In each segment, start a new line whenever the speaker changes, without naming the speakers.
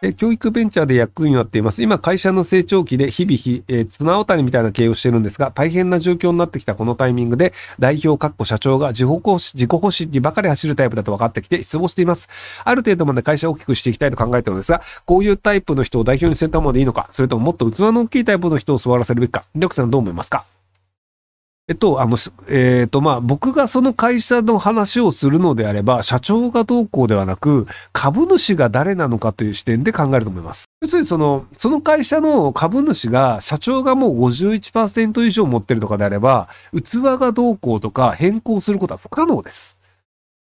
え教育ベンチャーで役員をやっています。今、会社の成長期で日々、えー、綱渡りみたいな経営をしてるんですが、大変な状況になってきたこのタイミングで、代表、かっこ社長が自己保自己保身にばかり走るタイプだと分かってきて失望しています。ある程度まで会社を大きくしていきたいと考えてるのですが、こういうタイプの人を代表にせたまでいいのか、それとももっと器の大きいタイプの人を座らせるべきか、りょうさんどう思いますか？えっと、あの、えっと、まあ、僕がその会社の話をするのであれば、社長がどうこうではなく、株主が誰なのかという視点で考えると思います。要するに、その、その会社の株主が、社長がもう51%以上持ってるとかであれば、器がどうこうとか変更することは不可能です。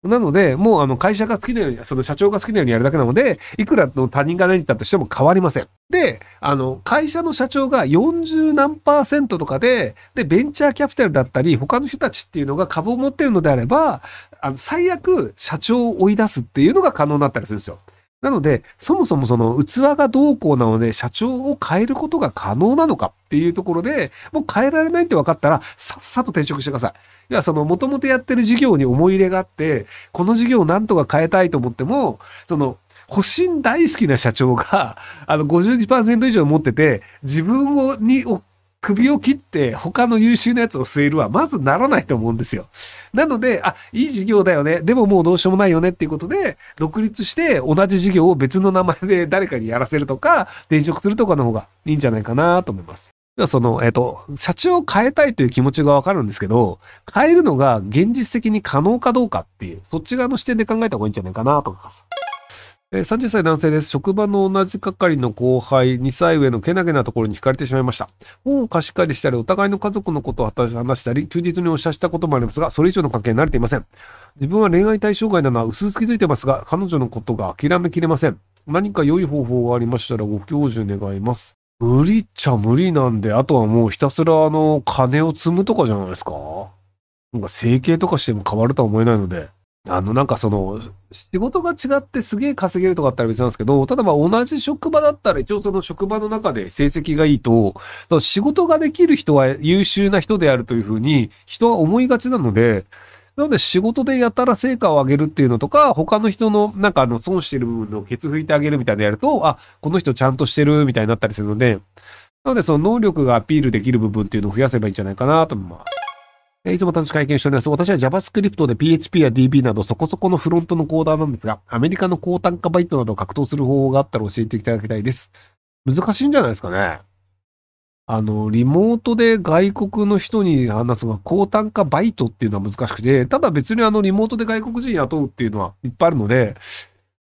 なので、もうあの会社が好きなように、その社長が好きなようにやるだけなので、いくらの他人が何言ったとしても変わりません。で、あの、会社の社長が40何パーセントとかで、で、ベンチャーキャピタルだったり、他の人たちっていうのが株を持ってるのであれば、あの、最悪社長を追い出すっていうのが可能になったりするんですよ。なので、そもそもその器がどうこうなので、社長を変えることが可能なのかっていうところで、もう変えられないって分かったら、さっさと転職してください。いや、その、もともとやってる事業に思い入れがあって、この事業をなんとか変えたいと思っても、その、保身大好きな社長が、あの52%以上持ってて、自分を、に、首を切って他の優秀なやつを据えるはまずならないと思うんですよ。なので、あ、いい事業だよね。でももうどうしようもないよねっていうことで、独立して同じ事業を別の名前で 誰かにやらせるとか、転職するとかの方がいいんじゃないかなと思います。その、えっ、と、社長を変えたいという気持ちがわかるんですけど、変えるのが現実的に可能かどうかっていう、そっち側の視点で考えた方がいいんじゃないかなと思います。えー、30歳男性です。職場の同じ係の後輩、2歳上のけなげなところに惹かれてしまいました。本を貸し借りしたり、お互いの家族のことを話したり、休日におっしゃしたこともありますが、それ以上の関係に慣れていません。自分は恋愛対象外なのは薄々気づいてますが、彼女のことが諦めきれません。何か良い方法がありましたらご教授願います。無理っちゃ無理なんで、あとはもうひたすらあの、金を積むとかじゃないですか。なんか整形とかしても変わるとは思えないので。あの、なんかその、仕事が違ってすげえ稼げるとかあったら別なんですけど、例えば同じ職場だったら一応その職場の中で成績がいいと、その仕事ができる人は優秀な人であるというふうに人は思いがちなので、なので仕事でやたら成果を上げるっていうのとか、他の人のなんかあの損してる部分のケツ拭いてあげるみたいなやると、あ、この人ちゃんとしてるみたいになったりするので、なのでその能力がアピールできる部分っていうのを増やせばいいんじゃないかなと思います。いつも楽しく拝見しております。私は JavaScript で PHP や DB などそこそこのフロントのコーダーなんですが、アメリカの高単価バイトなどを格闘する方法があったら教えていただきたいです。難しいんじゃないですかね。あの、リモートで外国の人に話すのが高単価バイトっていうのは難しくて、ただ別にあのリモートで外国人雇うっていうのはいっぱいあるので、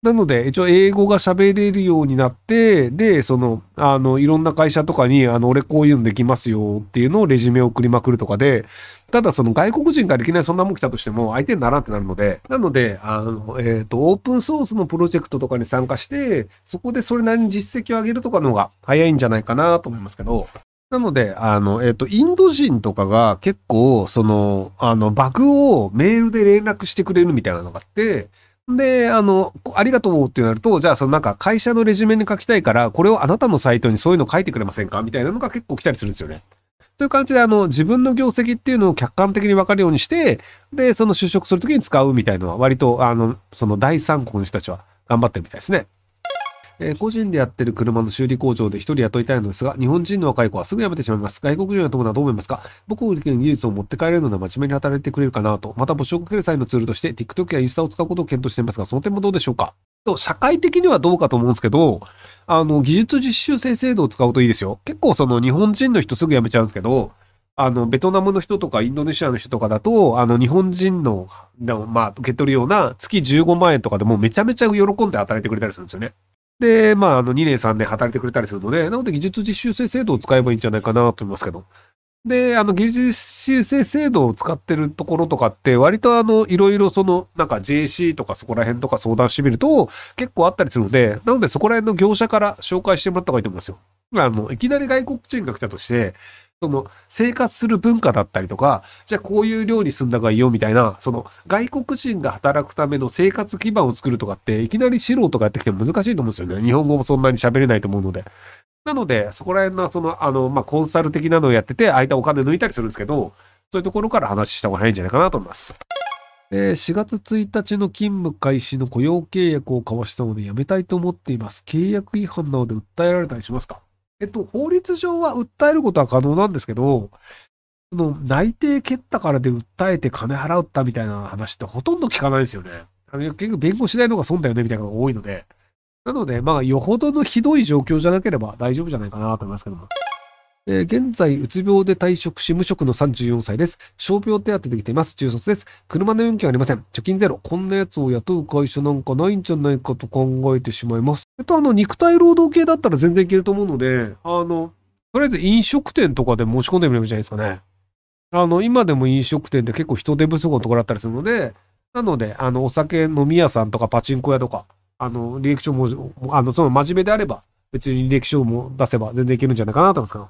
なので、一応英語が喋れるようになって、で、その、あの、いろんな会社とかに、あの、俺こういうのできますよっていうのをレジュメを送りまくるとかで、ただその外国人からいきなりそんなもん来たとしても相手にならんってなるので、なので、あの、えっ、ー、と、オープンソースのプロジェクトとかに参加して、そこでそれなりに実績を上げるとかの方が早いんじゃないかなと思いますけど、なので、あの、えっ、ー、と、インド人とかが結構、その、あの、バグをメールで連絡してくれるみたいなのがあって、で、あの、ありがとうってなると、じゃあそのなんか会社のレジュメに書きたいから、これをあなたのサイトにそういうの書いてくれませんかみたいなのが結構来たりするんですよね。そういう感じで、あの、自分の業績っていうのを客観的に分かるようにして、で、その就職するときに使うみたいなのは、割と、あの、その第三国の人たちは頑張ってるみたいですね。えー、個人でやってる車の修理工場で一人雇いたいのですが、日本人の若い子はすぐ辞めてしまいます。外国人の友達はどう思いますか？僕の技術を持って帰れるので真面目に働いてくれるかなと。また募集をかける際のツールとして TikTok やインスタを使うことを検討していますが、その点もどうでしょうか？と、社会的にはどうかと思うんですけど、あの、技術実習生制度を使うといいですよ。結構その日本人の人すぐ辞めちゃうんですけど、あの、ベトナムの人とかインドネシアの人とかだと、あの、日本人の、まあ、受け取るような月15万円とかでもめちゃめちゃ喜んで働いてくれたりするんですよね。で、まあ、あの、2年3年働いてくれたりするので、なので技術実習生制度を使えばいいんじゃないかなと思いますけど。で、あの、技術実習生制度を使ってるところとかって、割とあの、いろいろその、なんか JC とかそこら辺とか相談してみると、結構あったりするので、なのでそこら辺の業者から紹介してもらった方がいいと思いますよ。あの、いきなり外国人が来たとして、その生活する文化だったりとか、じゃあこういう寮に住んだ方がいいよみたいな、その外国人が働くための生活基盤を作るとかって、いきなり素人がやってきても難しいと思うんですよね。日本語もそんなに喋れないと思うので。なので、そこら辺の、その、あの、まあ、コンサル的なのをやってて、相手お金抜いたりするんですけど、そういうところから話した方が早いんじゃないかなと思います。えー4月1日の勤務開始の雇用契約を交わしたので辞めたいと思っています。契約違反なので訴えられたりしますか？えっと、法律上は訴えることは可能なんですけど、その内定蹴ったからで訴えて金払ったみたいな話ってほとんど聞かないですよね。あの結局弁護しないのが損だよねみたいなのが多いので。なので、まあ、よほどのひどい状況じゃなければ大丈夫じゃないかなと思いますけども。えー現在、うつ病で退職し、無職の34歳です。傷病手当できています。中卒です。車の運気はありません。貯金ゼロ。こんなやつを雇う会社なんかないんじゃないかと考えてしまいます。えっと、あの、肉体労働系だったら全然いけると思うので、あの、とりあえず飲食店とかで申し込んでみればいいじゃないですかね。あの、今でも飲食店って結構人手不足のところだったりするので、なので、あの、お酒飲み屋さんとかパチンコ屋とか、あの、履歴書も、あの、その真面目であれば、別に履歴書も出せば全然いけるんじゃないかなと思いますけど。